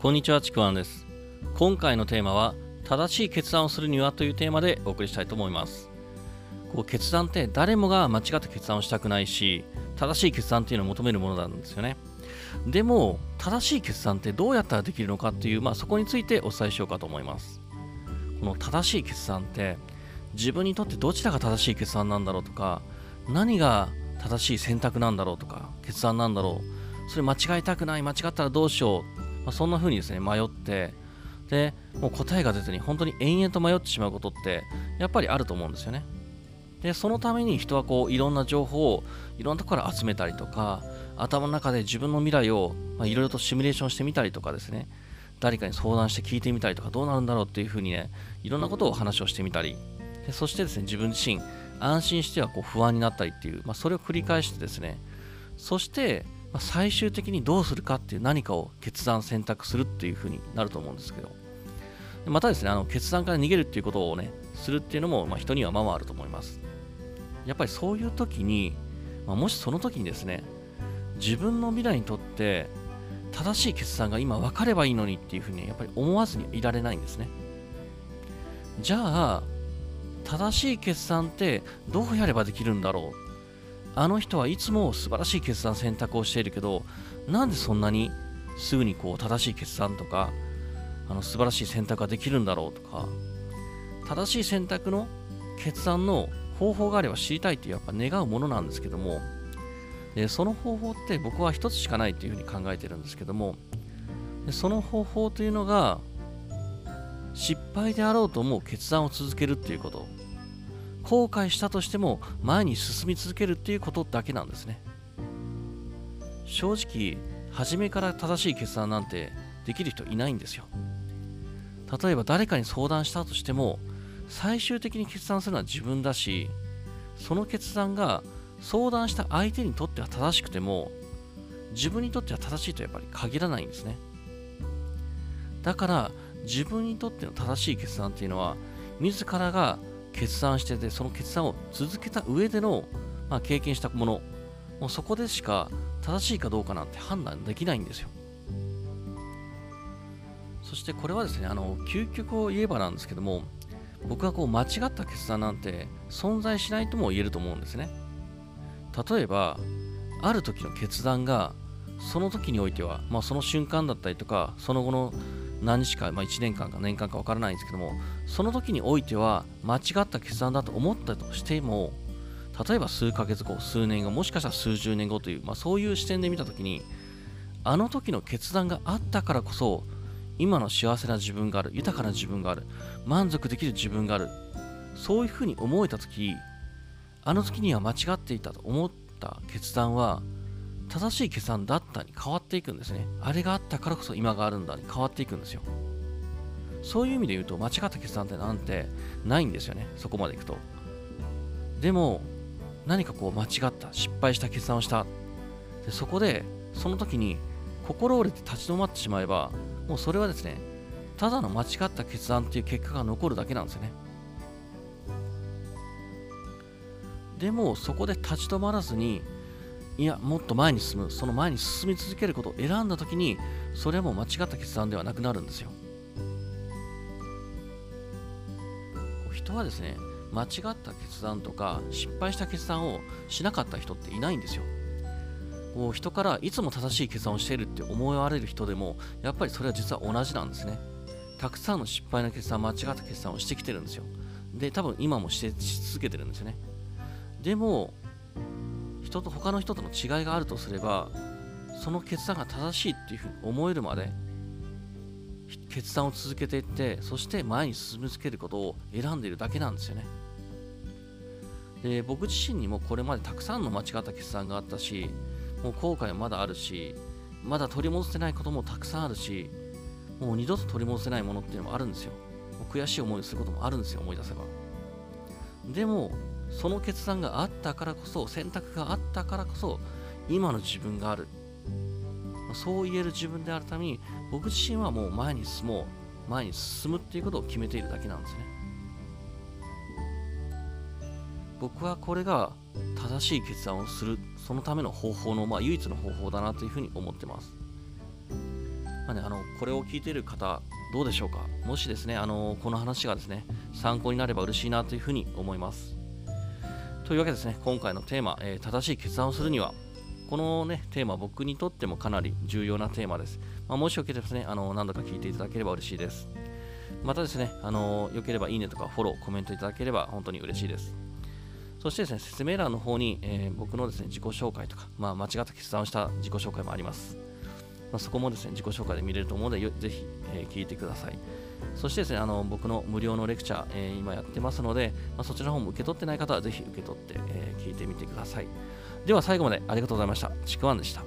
こんにちはちくわんです。今回のテーマは正しい決断をするにはというテーマでお送りしたいと思います。こう決断って誰もが間違った決断をしたくないし正しい決断っていうのを求めるものなんですよね。でも正しい決断ってどうやったらできるのかっていう、まあ、そこについてお伝えしようかと思います。この正しい決断って自分にとってどちらが正しい決断なんだろうとか何が正しい選択なんだろうとか決断なんだろう。それ間違えたくない間違ったらどうしよう、まあ、そんな風にですね迷ってでもう答えが出ずに本当に延々と迷ってしまうことってやっぱりあると思うんですよね。でそのために人はこういろんな情報をいろんなところから集めたりとか頭の中で自分の未来をいろいろとシミュレーションしてみたりとかですね誰かに相談して聞いてみたりとかどうなるんだろうっていうふうにねいろんなことを話をしてみたり。でそしてですね自分自身安心してはこう不安になったりっていう、まあ、それを繰り返してですねそしてま最終的にどうするかっていう何かを決断選択するっていうふうになると思うんですけど。またですねあの決断から逃げるっていうことをねするっていうのも、まあ、人にはままあると思います。やっぱりそういう時に、まあ、もしその時にですね自分の未来にとって正しい決断が今分かればいいのにっていうふうにやっぱり思わずにいられないんですね。じゃあ正しい決断ってどうやればできるんだろうあの人はいつも素晴らしい決断選択をしているけどなんでそんなにすぐにこう正しい決断とかあの素晴らしい選択ができるんだろうとか正しい選択の決断の方法があれば知りたいっていうやっぱ願うものなんですけどもでその方法って僕は一つしかないというふうに考えてるんですけどもでその方法というのが失敗であろうと思う決断を続けるっていうこと。後悔したとしても前に進み続けるっていうことだけなんですね。正直初めから正しい決断なんてできる人いないんですよ。例えば誰かに相談したとしても最終的に決断するのは自分だしその決断が相談した相手にとっては正しくても自分にとっては正しいとやっぱり限らないんですね。だから自分にとっての正しい決断っていうのは自らが決断しててその決断を続けた上での、まあ、経験したものもうそこでしか正しいかどうかなんて判断できないんですよ。そしてこれはですねあの究極を言えばなんですけども僕はこう間違った決断なんて存在しないとも言えると思うんですね。例えばある時の決断がその時においては、まあ、その瞬間だったりとかその後の何日か、まあ、1年間か年間か分からないんですけどもその時においては間違った決断だと思ったとしても例えば数ヶ月後数年後もしかしたら数十年後という、まあ、そういう視点で見た時にあの時の決断があったからこそ今の幸せな自分がある豊かな自分がある満足できる自分があるそういうふうに思えた時あの時には間違っていたと思った決断は正しい決断だったに変わっていくんですね。あれがあったからこそ今があるんだに変わっていくんですよ。そういう意味で言うと間違った決断ってなんてないんですよね。そこまでいくと。でも何かこう間違った失敗した決断をした。でそこでその時に心折れて立ち止まってしまえばもうそれはですねただの間違った決断っていう結果が残るだけなんですよね。でもそこで立ち止まらずにいやもっと前に進むその前に進み続けることを選んだ時にそれはもう間違った決断ではなくなるんですよ。人はですね間違った決断とか失敗した決断をしなかった人っていないんですよ。こう人からいつも正しい決断をしているって思われる人でもやっぱりそれは実は同じなんですね。たくさんの失敗の決断間違った決断をしてきてるんですよ。で多分今もしてし続けてるんですよね。でも人と他の人との違いがあるとすればその決断が正しいっていうふうに思えるまで決断を続けていってそして前に進み続けることを選んでいるだけなんですよね。で僕自身にもこれまでたくさんの間違った決断があったしもう後悔はまだあるしまだ取り戻せないこともたくさんあるしもう二度と取り戻せないものっていうのもあるんですよ。悔しい思いをすることもあるんですよ思い出せば。でもその決断があったからこそ選択があったからこそ今の自分がある。そう言える自分であるために僕自身はもう前に進もう前に進むっていうことを決めているだけなんですね。僕はこれが正しい決断をするそのための方法の、まあ、唯一の方法だなというふうに思ってます、まあね、あのこれを聞いている方、どうでしょうか？もしですね、あのこの話がですね、参考になれば嬉しいなというふうに思います。というわけですね、今回のテーマ、えー、正しい決断をするには、このね、テーマ、僕にとってもかなり重要なテーマです。まあ、もしよければですね、あの何度か聞いていただければ嬉しいです。またですね、あのよければいいねとかフォロー、コメントいただければ本当に嬉しいです。そしてですね、説明欄の方に、えー、僕のですね、自己紹介とか、まあ、間違った決断をした自己紹介もあります。まあ、そこもですね、自己紹介で見れると思うので、ぜひ、えー、聞いてください。そしてですね、あの僕の無料のレクチャー、えー、今やってますので、まあ、そちらの方も受け取ってない方はぜひ受け取って、えー、聞いてみてください。では最後までありがとうございました。ちくわんでした。